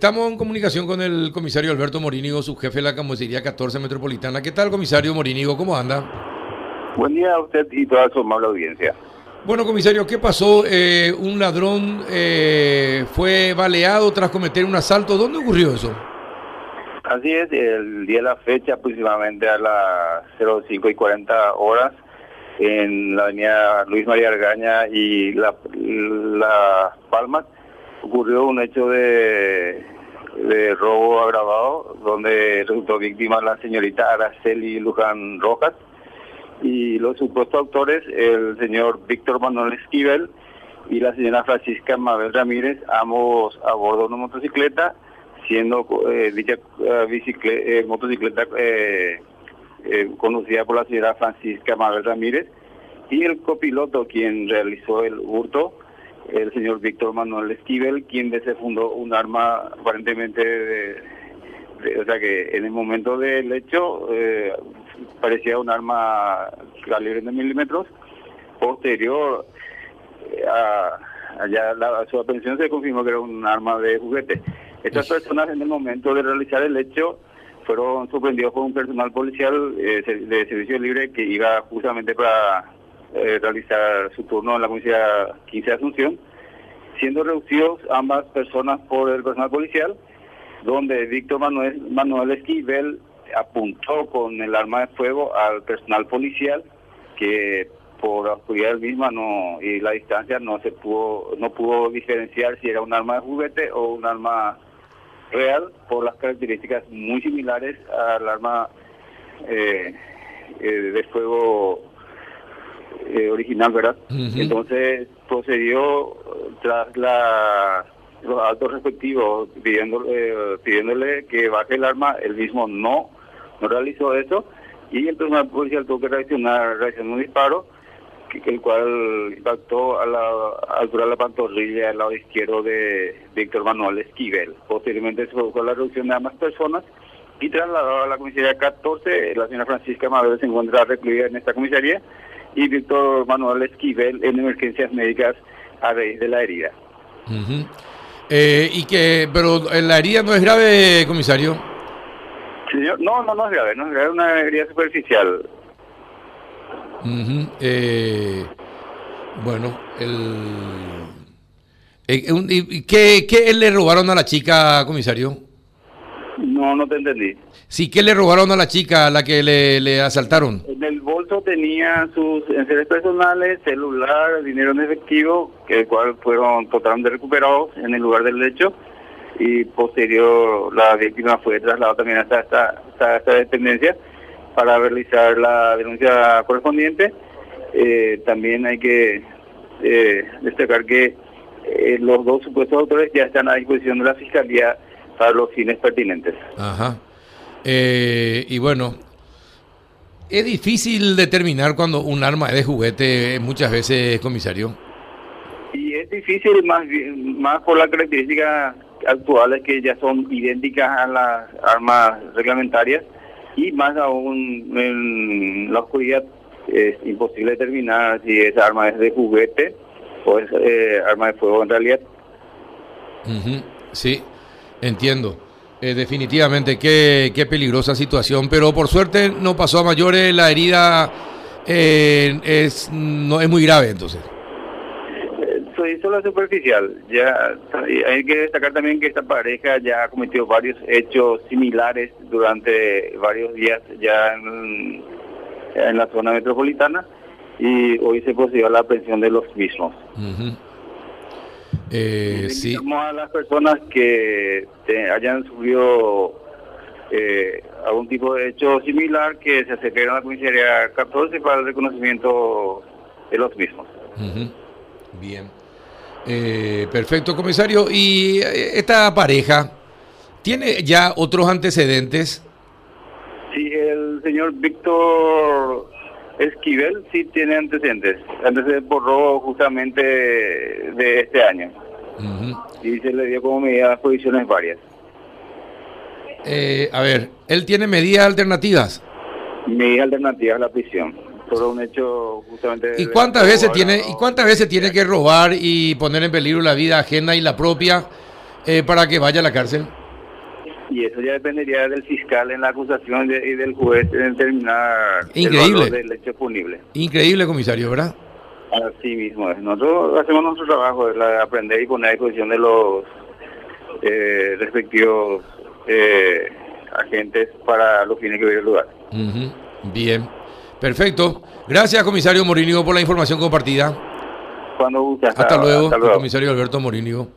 Estamos en comunicación con el comisario Alberto Morínigo, su jefe de la Comisaría 14 Metropolitana. ¿Qué tal, comisario Morínigo? ¿Cómo anda? Buen día a usted y toda su amable audiencia. Bueno, comisario, ¿qué pasó? Eh, un ladrón eh, fue baleado tras cometer un asalto. ¿Dónde ocurrió eso? Así es, el día de la fecha, aproximadamente a las 05 y 40 horas, en la avenida Luis María Argaña y La, la Palmas, ocurrió un hecho de, de robo agravado donde resultó víctima la señorita Araceli Luján Rojas y los supuestos autores, el señor Víctor Manuel Esquivel y la señora Francisca Mabel Ramírez, ambos a bordo de una motocicleta, siendo eh, dicha eh, motocicleta eh, conducida por la señora Francisca Mabel Ramírez y el copiloto quien realizó el hurto el señor Víctor Manuel Esquivel, quien fundó un arma aparentemente de, o sea que en el momento del hecho eh, parecía un arma calibre de milímetros. Posterior eh, a, allá la, su aprehensión se confirmó que era un arma de juguete. Estas personas en el momento de realizar el hecho fueron sorprendidos por un personal policial eh, de servicio libre que iba justamente para eh, realizar su turno en la Policía 15 de Asunción, siendo reducidos ambas personas por el personal policial, donde Víctor Manuel, Manuel Esquivel apuntó con el arma de fuego al personal policial que por oscuridad misma no y la distancia no se pudo no pudo diferenciar si era un arma de juguete o un arma real por las características muy similares al arma eh, eh, de fuego eh, original, ¿verdad? Entonces procedió tras la, los altos respectivos pidiéndole, pidiéndole que baje el arma, el mismo no, no realizó eso y el personal policial tuvo que reaccionar, reaccionó un disparo el cual impactó a la altura de la pantorrilla al lado izquierdo de Víctor Manuel Esquivel. Posteriormente se produjo la reducción de ambas personas y trasladado a la comisaría 14, la señora Francisca Mabel se encuentra recluida en esta comisaría y Víctor Manuel Esquivel en emergencias médicas a raíz de la herida. eh, y que, pero la herida no es grave, comisario. Señor, no, no, no es grave, no es grave, una herida superficial. eh, bueno, el, eh, ¿qué, ¿qué le robaron a la chica, comisario? No, no te entendí. Sí, ¿qué le robaron a la chica a la que le, le asaltaron? En el bolso tenía sus enseres personales, celular, dinero en efectivo, que el cual fueron totalmente recuperados en el lugar del hecho y posterior la víctima fue trasladada también hasta esta, hasta esta dependencia para realizar la denuncia correspondiente. Eh, también hay que eh, destacar que eh, los dos supuestos autores ya están a disposición de la Fiscalía para los fines pertinentes. Ajá. Eh, y bueno, es difícil determinar cuando un arma es de juguete muchas veces, comisario. Y es difícil más, más por las características actuales que ya son idénticas a las armas reglamentarias y más aún en la oscuridad es imposible determinar si esa arma es de juguete o es eh, arma de fuego en realidad. Sí, entiendo. Eh, definitivamente, qué, qué, peligrosa situación, pero por suerte no pasó a mayores, la herida eh, es no es muy grave entonces. Soy solo superficial, ya hay que destacar también que esta pareja ya ha cometido varios hechos similares durante varios días ya en, en la zona metropolitana y hoy se procedió a la aprehensión de los mismos. Eh, sí. a las personas que hayan sufrido eh, algún tipo de hecho similar que se acerquen a la comisaría 14 para el reconocimiento de los mismos. Bien. Eh, perfecto, comisario. ¿Y eh, esta pareja tiene ya otros antecedentes? Sí, el señor Víctor Esquivel sí tiene antecedentes, antecedentes por robo justamente de este año. Y se le dio como medidas posiciones varias. Eh, a ver, ¿él tiene medidas alternativas? Medidas alternativas a la prisión. Todo un hecho justamente... ¿Y cuántas veces tiene y cuántas veces tiene que robar y poner en peligro la vida ajena y la propia eh, para que vaya a la cárcel? Y eso ya dependería del fiscal en la acusación y del juez en determinar Increíble. el valor del hecho punible. Increíble, comisario, ¿verdad? Así mismo es. Nosotros hacemos nuestro trabajo, es la de aprender y poner a disposición de los eh, respectivos eh, agentes para los fines que vive el lugar. Bien, perfecto. Gracias, comisario Morínigo, por la información compartida. Cuando guste. Hasta, luego, Hasta el luego. comisario Alberto Morínigo.